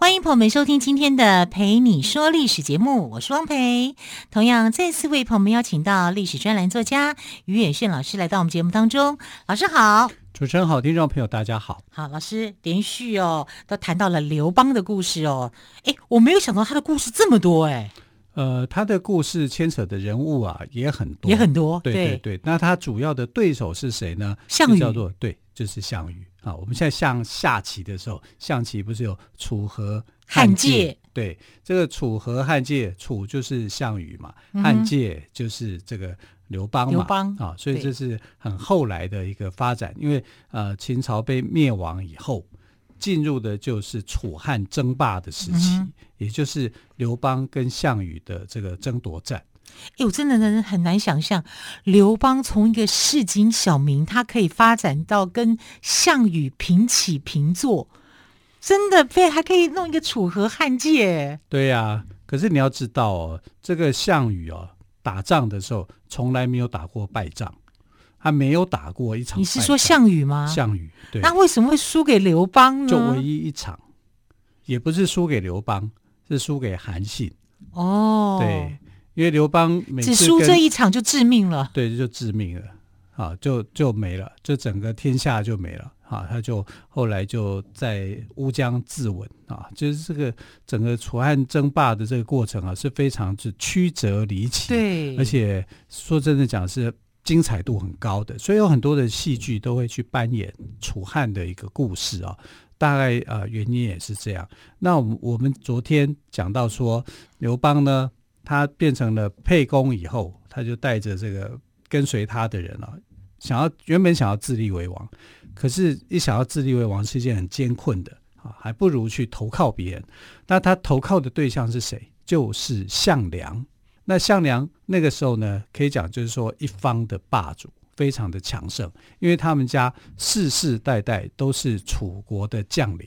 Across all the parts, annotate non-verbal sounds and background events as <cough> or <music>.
欢迎朋友们收听今天的《陪你说历史》节目，我是汪培。同样再次为朋友们邀请到历史专栏作家于远炫老师来到我们节目当中。老师好，主持人好，听众朋友大家好。好，老师连续哦都谈到了刘邦的故事哦。哎，我没有想到他的故事这么多哎。呃，他的故事牵扯的人物啊也很多，也很多。对对对，那他主要的对手是谁呢？项羽。叫做对，就是项羽。啊，我们现在像下棋的时候，象棋不是有楚河汉界？对，这个楚河汉界，楚就是项羽嘛，嗯、汉界就是这个刘邦嘛。刘邦啊，所以这是很后来的一个发展。因为呃，秦朝被灭亡以后，进入的就是楚汉争霸的时期，嗯、也就是刘邦跟项羽的这个争夺战。哎，我真的很很难想象，刘邦从一个市井小民，他可以发展到跟项羽平起平坐，真的非还可以弄一个楚河汉界。对呀、啊，可是你要知道哦，这个项羽哦，打仗的时候从来没有打过败仗，他没有打过一场。你是说项羽吗？项羽，对。那为什么会输给刘邦呢？就唯一一场，也不是输给刘邦，是输给韩信。哦，对。因为刘邦每次只输这一场就致命了，对，就致命了，啊，就就没了，就整个天下就没了，啊，他就后来就在乌江自刎，啊，就是这个整个楚汉争霸的这个过程啊，是非常之曲折离奇，对，而且说真的讲是精彩度很高的，所以有很多的戏剧都会去扮演楚汉的一个故事啊，大概呃原因也是这样。那我们我们昨天讲到说刘邦呢。他变成了沛公以后，他就带着这个跟随他的人啊，想要原本想要自立为王，可是一想要自立为王是一件很艰困的啊，还不如去投靠别人。那他投靠的对象是谁？就是项梁。那项梁那个时候呢，可以讲就是说一方的霸主，非常的强盛，因为他们家世世代代都是楚国的将领，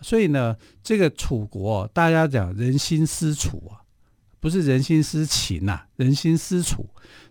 所以呢，这个楚国大家讲人心思楚啊。不是人心思秦呐、啊，人心思楚。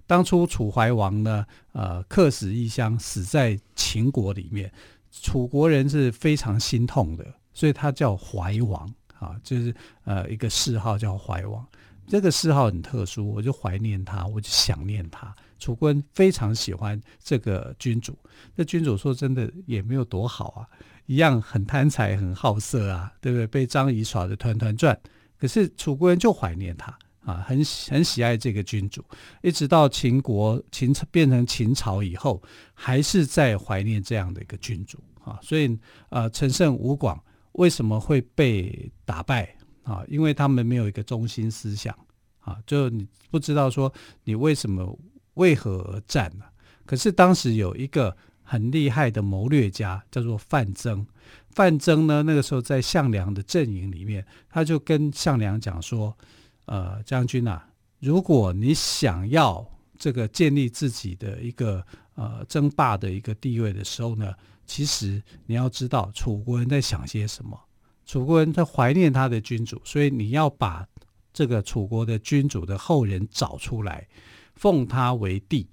当初楚怀王呢，呃，客死异乡，死在秦国里面，楚国人是非常心痛的，所以他叫怀王啊，就是呃一个谥号叫怀王。这个谥号很特殊，我就怀念他，我就想念他。楚国人非常喜欢这个君主，那君主说真的也没有多好啊，一样很贪财，很好色啊，对不对？被张仪耍得团团转。可是楚国人就怀念他啊，很很喜爱这个君主，一直到秦国秦变成秦朝以后，还是在怀念这样的一个君主啊。所以呃，陈胜吴广为什么会被打败啊？因为他们没有一个中心思想啊，就你不知道说你为什么为何而战呢？可是当时有一个很厉害的谋略家，叫做范增。范增呢，那个时候在项梁的阵营里面，他就跟项梁讲说：“呃，将军啊，如果你想要这个建立自己的一个呃争霸的一个地位的时候呢，其实你要知道楚国人在想些什么。楚国人在怀念他的君主，所以你要把这个楚国的君主的后人找出来，奉他为帝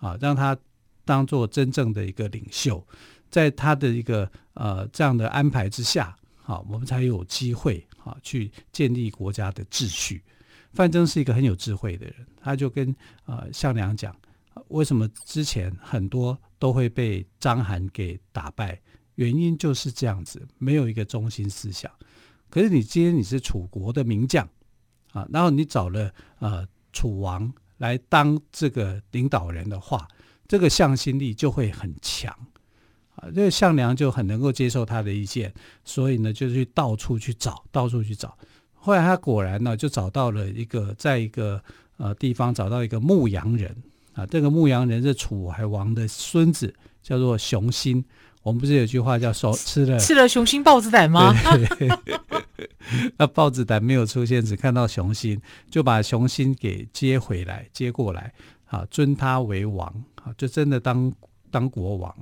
啊，让他当做真正的一个领袖。”在他的一个呃这样的安排之下，好，我们才有机会啊去建立国家的秩序。范增是一个很有智慧的人，他就跟呃项梁讲，为什么之前很多都会被章邯给打败？原因就是这样子，没有一个中心思想。可是你今天你是楚国的名将啊，然后你找了呃楚王来当这个领导人的话，这个向心力就会很强。啊，这个项梁就很能够接受他的意见，所以呢，就去到处去找，到处去找。后来他果然呢，就找到了一个，在一个呃地方找到一个牧羊人啊。这个牧羊人是楚怀王的孙子，叫做熊心。我们不是有句话叫说吃了吃了熊心豹子胆吗？对对对那豹子胆没有出现，只看到熊心，就把熊心给接回来，接过来啊，尊他为王。啊，就真的当当国王。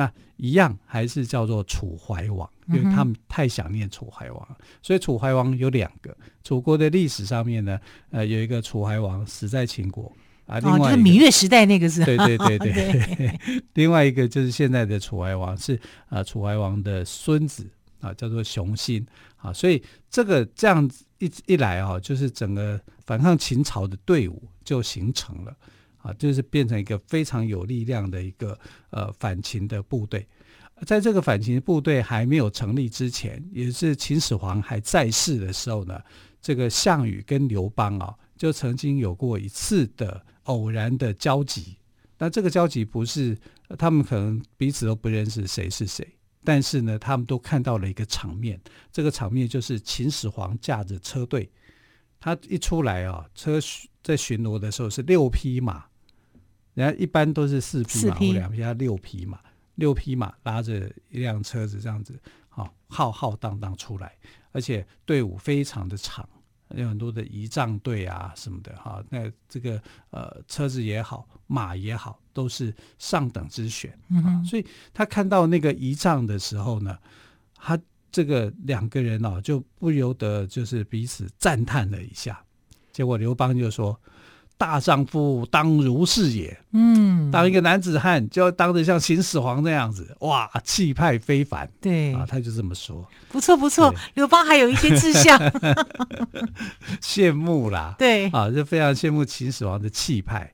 那一样还是叫做楚怀王，因为他们太想念楚怀王，所以楚怀王有两个。楚国的历史上面呢，呃，有一个楚怀王死在秦国啊，另外就是、芈月时代那个是，对对对对，对 <laughs> <laughs> 另外一个就是现在的楚怀王是啊、呃，楚怀王的孙子啊，叫做熊心啊，所以这个这样子一一来啊，就是整个反抗秦朝的队伍就形成了。啊，就是变成一个非常有力量的一个呃反秦的部队，在这个反秦部队还没有成立之前，也是秦始皇还在世的时候呢，这个项羽跟刘邦啊，就曾经有过一次的偶然的交集。那这个交集不是他们可能彼此都不认识谁是谁，但是呢，他们都看到了一个场面，这个场面就是秦始皇驾着车队，他一出来啊，车在巡逻的时候是六匹马。人家一般都是四匹马或两匹，他六匹马，六匹马拉着一辆车子这样子，好浩浩荡荡出来，而且队伍非常的长，有很多的仪仗队啊什么的哈。那这个呃车子也好，马也好，都是上等之选。嗯，所以他看到那个仪仗的时候呢，他这个两个人哦就不由得就是彼此赞叹了一下。结果刘邦就说。大丈夫当如是也。嗯，当一个男子汉就要当得像秦始皇那样子，哇，气派非凡。对啊，他就这么说。不错不错，刘邦还有一些志向，<laughs> 羡慕啦。对啊，就非常羡慕秦始皇的气派。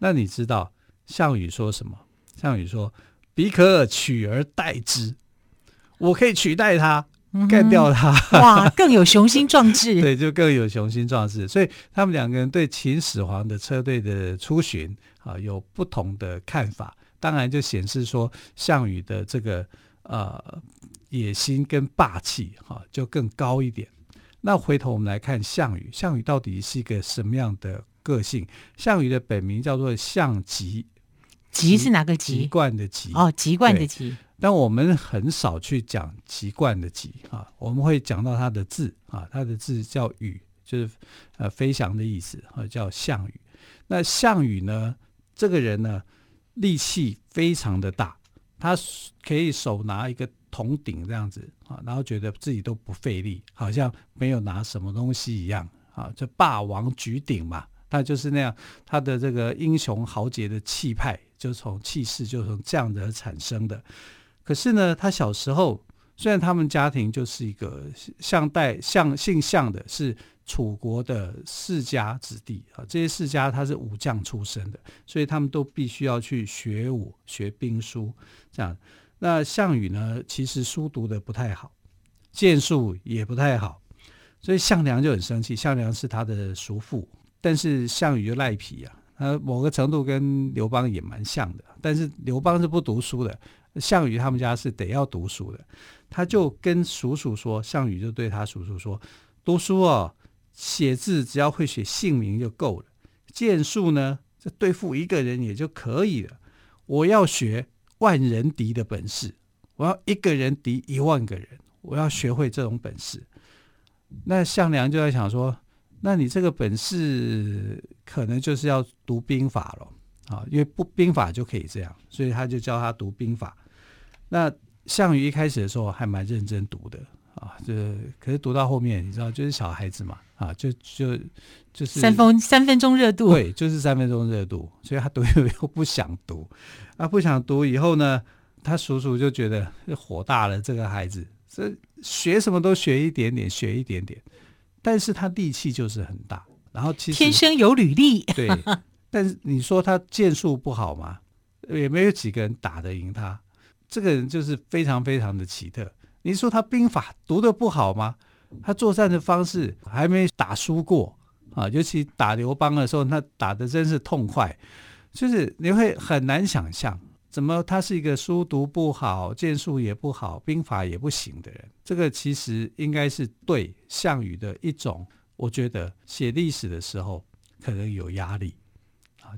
那你知道项羽说什么？项羽说：“彼可取而代之，我可以取代他。”干掉他，哇，更有雄心壮志。<laughs> 对，就更有雄心壮志。所以他们两个人对秦始皇的车队的出巡啊，有不同的看法。当然，就显示说项羽的这个呃野心跟霸气哈，就更高一点。那回头我们来看项羽，项羽到底是一个什么样的个性？项羽的本名叫做项籍，籍是哪个籍？籍贯的籍哦，籍贯的籍。但我们很少去讲籍贯的籍啊，我们会讲到他的字啊，他的字叫羽，就是呃飞翔的意思啊，叫项羽。那项羽呢，这个人呢，力气非常的大，他可以手拿一个铜鼎这样子啊，然后觉得自己都不费力，好像没有拿什么东西一样啊，这霸王举鼎嘛，他就是那样，他的这个英雄豪杰的气派，就从气势就从这样的产生的。可是呢，他小时候虽然他们家庭就是一个项代项姓项的，是楚国的世家子弟啊，这些世家他是武将出身的，所以他们都必须要去学武、学兵书这样。那项羽呢，其实书读的不太好，剑术也不太好，所以项梁就很生气。项梁是他的叔父，但是项羽就赖皮啊，他某个程度跟刘邦也蛮像的，但是刘邦是不读书的。项羽他们家是得要读书的，他就跟叔叔说，项羽就对他叔叔说：“读书哦，写字只要会写姓名就够了，剑术呢，这对付一个人也就可以了。我要学万人敌的本事，我要一个人敌一万个人，我要学会这种本事。”那项梁就在想说：“那你这个本事可能就是要读兵法了。”啊，因为不兵法就可以这样，所以他就教他读兵法。那项羽一开始的时候还蛮认真读的啊，这可是读到后面，你知道，就是小孩子嘛，啊，就就就是三分三分钟热度，对，就是三分钟热度，所以他读又又不想读，啊，不想读以后呢，他叔叔就觉得火大了，这个孩子这学什么都学一点点，学一点点，但是他力气就是很大，然后其实天生有履历，对。但是你说他剑术不好吗？也没有几个人打得赢他。这个人就是非常非常的奇特。你说他兵法读得不好吗？他作战的方式还没打输过啊！尤其打刘邦的时候，他打得真是痛快。就是你会很难想象，怎么他是一个书读不好、剑术也不好、兵法也不行的人。这个其实应该是对项羽的一种，我觉得写历史的时候可能有压力。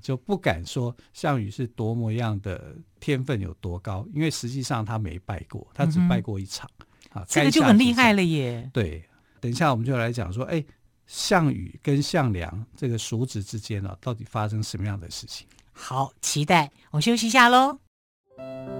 就不敢说项羽是多么样的天分有多高，因为实际上他没败过，他只败过一场，嗯、啊，这个就很厉害了耶。对，等一下我们就来讲说，哎，项羽跟项梁这个叔侄之间呢、啊，到底发生什么样的事情？好，期待。我们休息一下喽。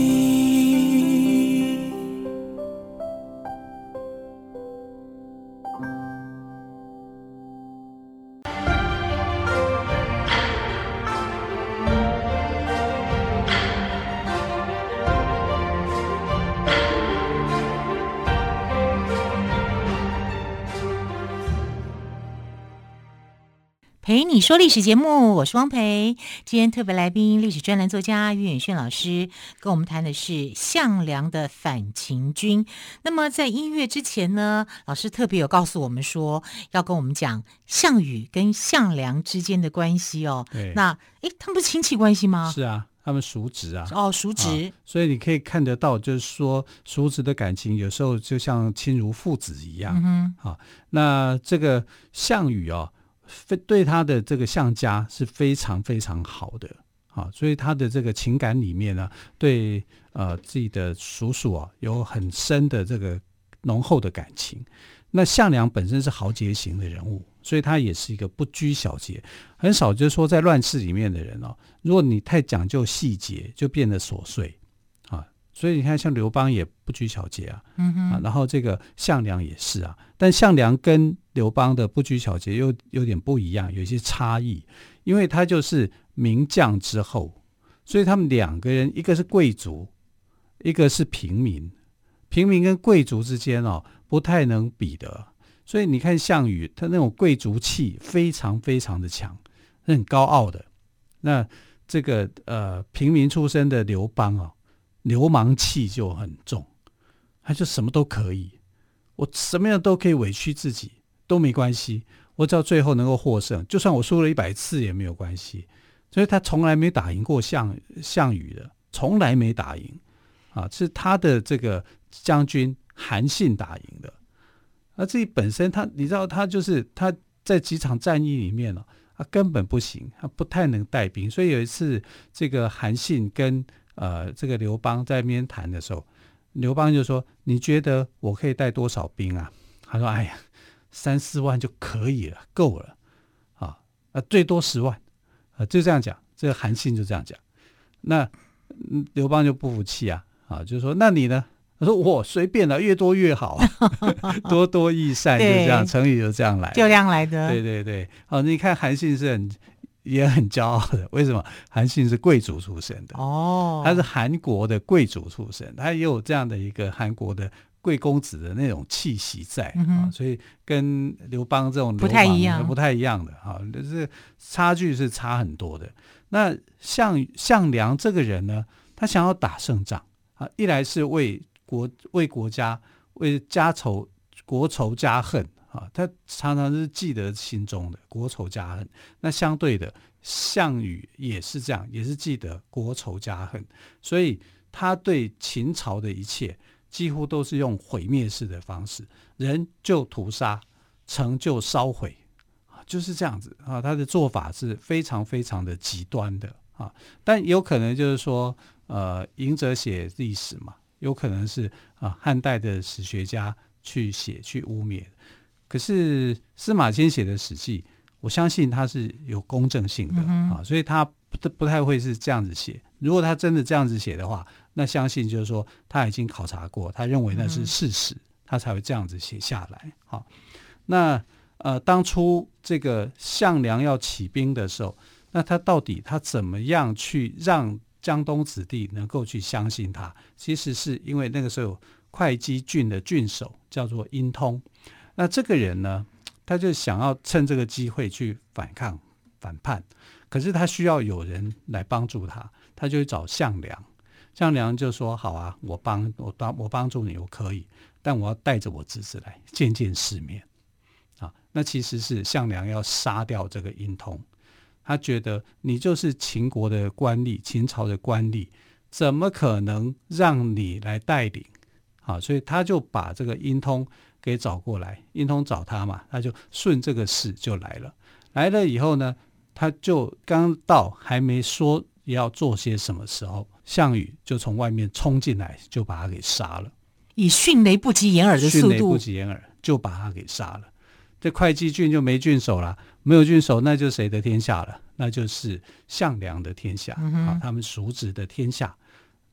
蓓你说历史节目，我是汪培。今天特别来宾，历史专栏作家于远炫老师跟我们谈的是项梁的反秦军。那么在音乐之前呢，老师特别有告诉我们说，要跟我们讲项羽跟项梁之间的关系哦。对，那诶，他们不是亲戚关系吗？是啊，他们叔侄啊。哦，叔侄、啊。所以你可以看得到，就是说叔侄的感情有时候就像亲如父子一样。嗯哼。啊，那这个项羽哦。非对他的这个项家是非常非常好的啊，所以他的这个情感里面呢，对呃自己的叔叔啊有很深的这个浓厚的感情。那项梁本身是豪杰型的人物，所以他也是一个不拘小节，很少就是说在乱世里面的人哦，如果你太讲究细节，就变得琐碎。所以你看，像刘邦也不拘小节啊，嗯哼，啊，然后这个项梁也是啊，但项梁跟刘邦的不拘小节又有点不一样，有一些差异，因为他就是名将之后，所以他们两个人，一个是贵族，一个是平民，平民跟贵族之间哦，不太能比的，所以你看项羽，他那种贵族气非常非常的强，很高傲的，那这个呃平民出身的刘邦啊。流氓气就很重，他就什么都可以，我什么样都可以委屈自己都没关系，我只要最后能够获胜，就算我输了一百次也没有关系。所以他从来没打赢过项项羽的，从来没打赢啊，是他的这个将军韩信打赢的。而自己本身他，你知道他就是他在几场战役里面呢，他根本不行，他不太能带兵。所以有一次，这个韩信跟呃，这个刘邦在那边谈的时候，刘邦就说：“你觉得我可以带多少兵啊？”他说：“哎呀，三四万就可以了，够了啊，啊，最多十万啊，就这样讲。”这个韩信就这样讲。那刘邦就不服气啊，啊，就说：“那你呢？”他说：“我随便了，越多越好，<laughs> 多多益善，就这样，成语就这样来，就这样来的。”对对对，好，你看韩信是很。也很骄傲的，为什么？韩信是贵族出身的哦，他是韩国的贵族出身，他也有这样的一个韩国的贵公子的那种气息在、嗯、啊，所以跟刘邦这种不太一样，不太一样的哈，就是差距是差很多的。那项项梁这个人呢，他想要打胜仗啊，一来是为国为国家为家仇国仇家恨。啊，他常常是记得心中的国仇家恨。那相对的，项羽也是这样，也是记得国仇家恨。所以他对秦朝的一切几乎都是用毁灭式的方式，人就屠杀，城就烧毁，就是这样子啊。他的做法是非常非常的极端的啊。但有可能就是说，呃，赢者写历史嘛，有可能是啊，汉代的史学家去写去污蔑。可是司马迁写的《史记》，我相信他是有公正性的、嗯、啊，所以他不不太会是这样子写。如果他真的这样子写的话，那相信就是说他已经考察过，他认为那是事实，嗯、他才会这样子写下来。好、啊，那呃，当初这个项梁要起兵的时候，那他到底他怎么样去让江东子弟能够去相信他？其实是因为那个时候会稽郡的郡守叫做殷通。那这个人呢，他就想要趁这个机会去反抗、反叛，可是他需要有人来帮助他，他就去找项梁。项梁就说：“好啊，我帮我帮我帮助你，我可以，但我要带着我侄子来见见世面。”啊，那其实是项梁要杀掉这个殷通，他觉得你就是秦国的官吏，秦朝的官吏，怎么可能让你来带领？好，所以他就把这个殷通给找过来，英通找他嘛，他就顺这个势就来了。来了以后呢，他就刚到，还没说要做些什么时候，项羽就从外面冲进来，就把他给杀了。以迅雷不及掩耳的速度，迅雷不及掩耳就把他给杀了。这会稽郡就没郡守了，没有郡守，那就谁的天下了？那就是项梁的天下，嗯、啊，他们叔侄的天下。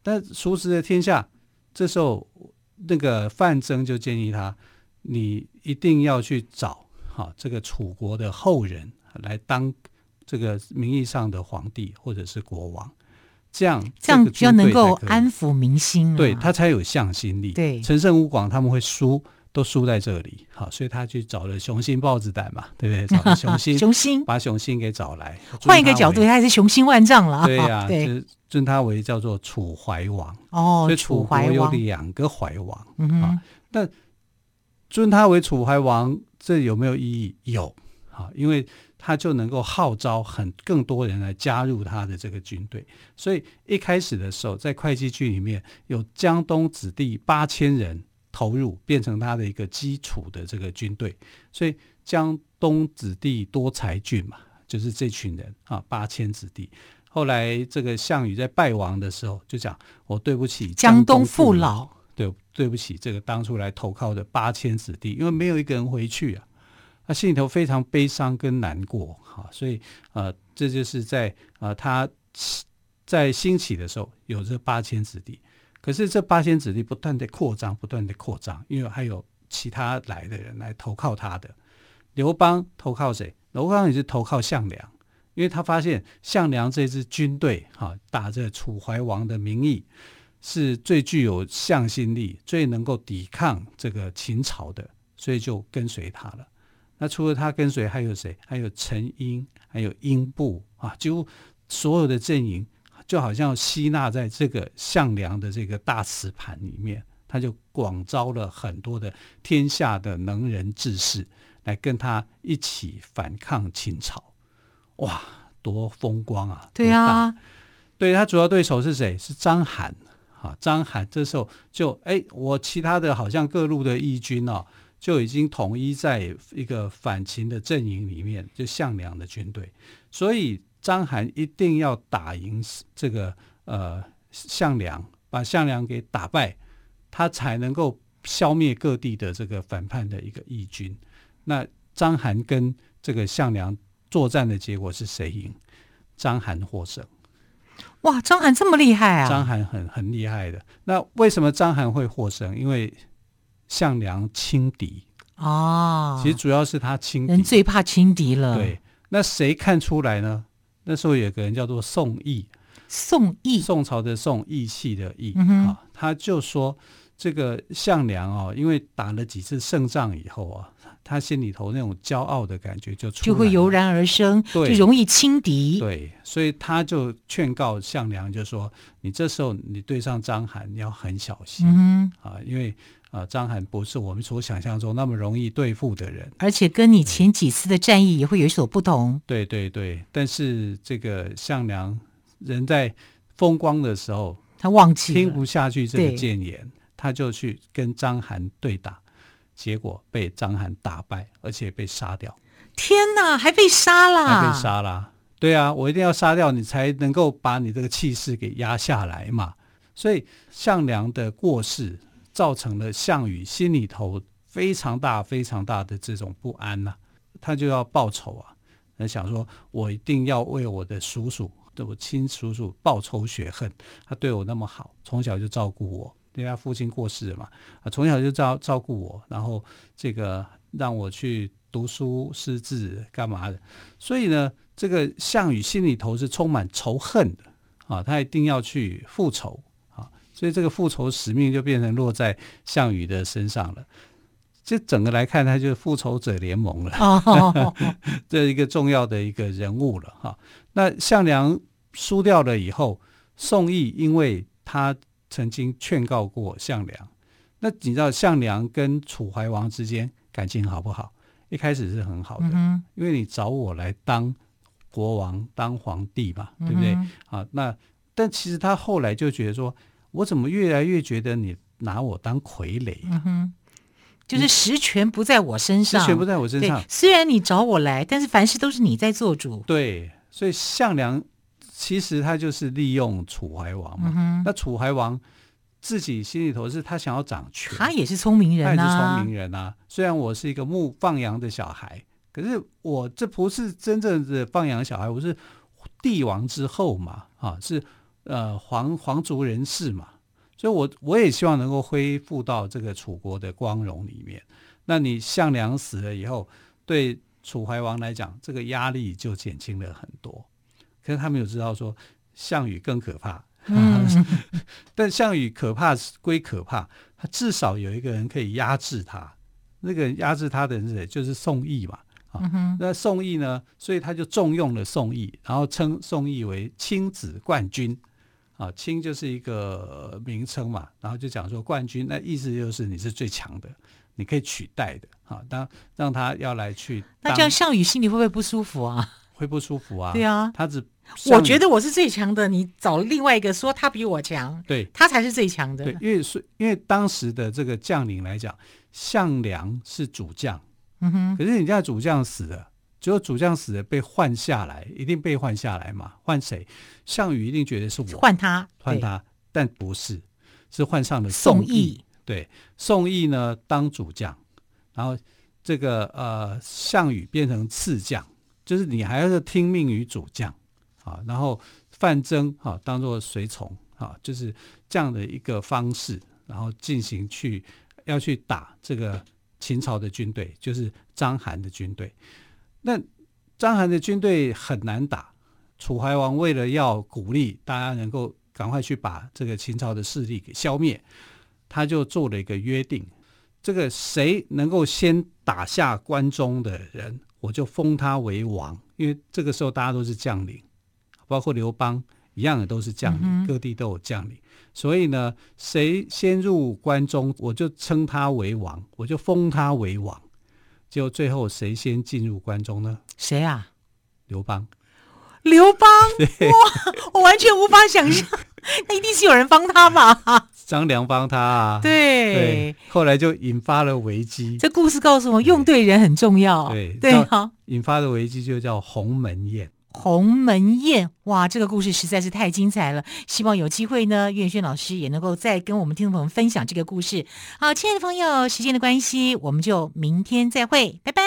但叔侄的天下，这时候那个范增就建议他，你一定要去找哈、啊、这个楚国的后人来当这个名义上的皇帝或者是国王，这样这样比较能够安抚民心，对他才有向心力。对，陈胜吴广他们会输。都输在这里，好，所以他去找了雄心豹子胆嘛，对不对？找了雄心，<laughs> 雄心把雄心给找来。换一个角度，他还是雄心万丈了。对呀、啊，就尊他为叫做楚怀王。哦，所以楚国有两个怀王。嗯啊，那尊他为楚怀王，这有没有意义？有啊，因为他就能够号召很更多人来加入他的这个军队。所以一开始的时候，在会稽郡里面有江东子弟八千人。投入变成他的一个基础的这个军队，所以江东子弟多才俊嘛，就是这群人啊，八千子弟。后来这个项羽在败亡的时候，就讲我对不起江东父老，对对不起这个当初来投靠的八千子弟，因为没有一个人回去啊，他心里头非常悲伤跟难过哈，所以呃，这就是在呃他在兴起的时候有这八千子弟。可是这八千子弟不断的扩张，不断的扩张，因为还有其他来的人来投靠他的。刘邦投靠谁？刘邦也是投靠项梁，因为他发现项梁这支军队哈，打着楚怀王的名义，是最具有向心力、最能够抵抗这个秦朝的，所以就跟随他了。那除了他跟随，还有谁？还有陈英，还有英布啊，几乎所有的阵营。就好像吸纳在这个项梁的这个大瓷盘里面，他就广招了很多的天下的能人志士来跟他一起反抗秦朝。哇，多风光啊！对啊，对，他主要对手是谁？是章邯啊。章邯这时候就哎，我其他的好像各路的义军哦，就已经统一在一个反秦的阵营里面，就项梁的军队，所以。章邯一定要打赢这个呃项梁，把项梁给打败，他才能够消灭各地的这个反叛的一个义军。那章邯跟这个项梁作战的结果是谁赢？章邯获胜。哇，张邯这么厉害啊！张邯很很厉害的。那为什么张邯会获胜？因为项梁轻敌哦。其实主要是他轻敌，人最怕轻敌了。对，那谁看出来呢？那时候有个人叫做宋义，宋义，宋朝的宋，义气的义、嗯、啊，他就说这个项梁哦，因为打了几次胜仗以后啊，他心里头那种骄傲的感觉就出来就会油然而生，对，就容易轻敌。对，所以他就劝告项梁，就说你这时候你对上章邯，你要很小心、嗯、啊，因为。啊，章邯不是我们所想象中那么容易对付的人，而且跟你前几次的战役也会有所不同。对对对，但是这个项梁人在风光的时候，他忘记听不下去这个谏言，他就去跟章邯对打，结果被章邯打败，而且被杀掉。天哪，还被杀了？还被杀了？对啊，我一定要杀掉你，才能够把你这个气势给压下来嘛。所以项梁的过世。造成了项羽心里头非常大、非常大的这种不安呐、啊，他就要报仇啊，他想说，我一定要为我的叔叔，对我亲叔叔报仇雪恨。他对我那么好，从小就照顾我，因为他父亲过世了嘛，啊，从小就照照顾我，然后这个让我去读书识字干嘛的，所以呢，这个项羽心里头是充满仇恨的啊，他一定要去复仇啊。所以这个复仇使命就变成落在项羽的身上了。这整个来看，他就是复仇者联盟了，<laughs> 这一个重要的一个人物了哈。那项梁输掉了以后，宋义因为他曾经劝告过项梁，那你知道项梁跟楚怀王之间感情好不好？一开始是很好的，因为你找我来当国王、当皇帝嘛，对不对？啊，那。但其实他后来就觉得说，我怎么越来越觉得你拿我当傀儡？就是实权不在我身上，实权不在我身上。虽然你找我来，但是凡事都是你在做主。对，所以项梁其实他就是利用楚怀王嘛。嗯、那楚怀王自己心里头是他想要掌权，他也是聪明人啊，他也是聪明人啊。虽然我是一个牧放羊的小孩，可是我这不是真正的放羊小孩，我是帝王之后嘛，啊，是呃皇皇族人士嘛，所以我我也希望能够恢复到这个楚国的光荣里面。那你项梁死了以后，对楚怀王来讲，这个压力就减轻了很多。可是他没有知道说项羽更可怕。嗯，<laughs> 但项羽可怕归可怕，他至少有一个人可以压制他。那个人压制他的人是谁？就是宋义嘛。啊、嗯，那宋义呢？所以他就重用了宋义，然后称宋义为亲子冠军。啊，亲就是一个名称嘛，然后就讲说冠军，那意思就是你是最强的，你可以取代的。啊，当让他要来去，那这样项羽心里会不会不舒服啊？会不舒服啊？对啊，他只。我觉得我是最强的，你找另外一个说他比我强，对，他才是最强的。对，因为是，因为当时的这个将领来讲，项梁是主将，嗯哼，可是人家主将死了，只有主将死了被换下来，一定被换下来嘛？换谁？项羽一定觉得是我换他，换他，但不是，是换上了宋义。宋义对，宋义呢当主将，然后这个呃项羽变成次将，就是你还要听命于主将。啊，然后范增啊，当做随从啊，就是这样的一个方式，然后进行去要去打这个秦朝的军队，就是章邯的军队。那章邯的军队很难打，楚怀王为了要鼓励大家能够赶快去把这个秦朝的势力给消灭，他就做了一个约定：这个谁能够先打下关中的人，我就封他为王。因为这个时候大家都是将领。包括刘邦一样的都是将领，嗯，各地都有将领，所以呢，谁先入关中，我就称他为王，我就封他为王。结果最后谁先进入关中呢？谁啊？刘邦。刘邦，<laughs> 哇，我完全无法想象，那一定是有人帮他嘛？张良帮他啊？对，对，后来就引发了危机。这故事告诉我们，用对人很重要。对对，好，引发的危机就叫鸿门宴。鸿门宴，哇，这个故事实在是太精彩了！希望有机会呢，岳轩老师也能够再跟我们听众朋友分享这个故事。好，亲爱的朋友，时间的关系，我们就明天再会，拜拜。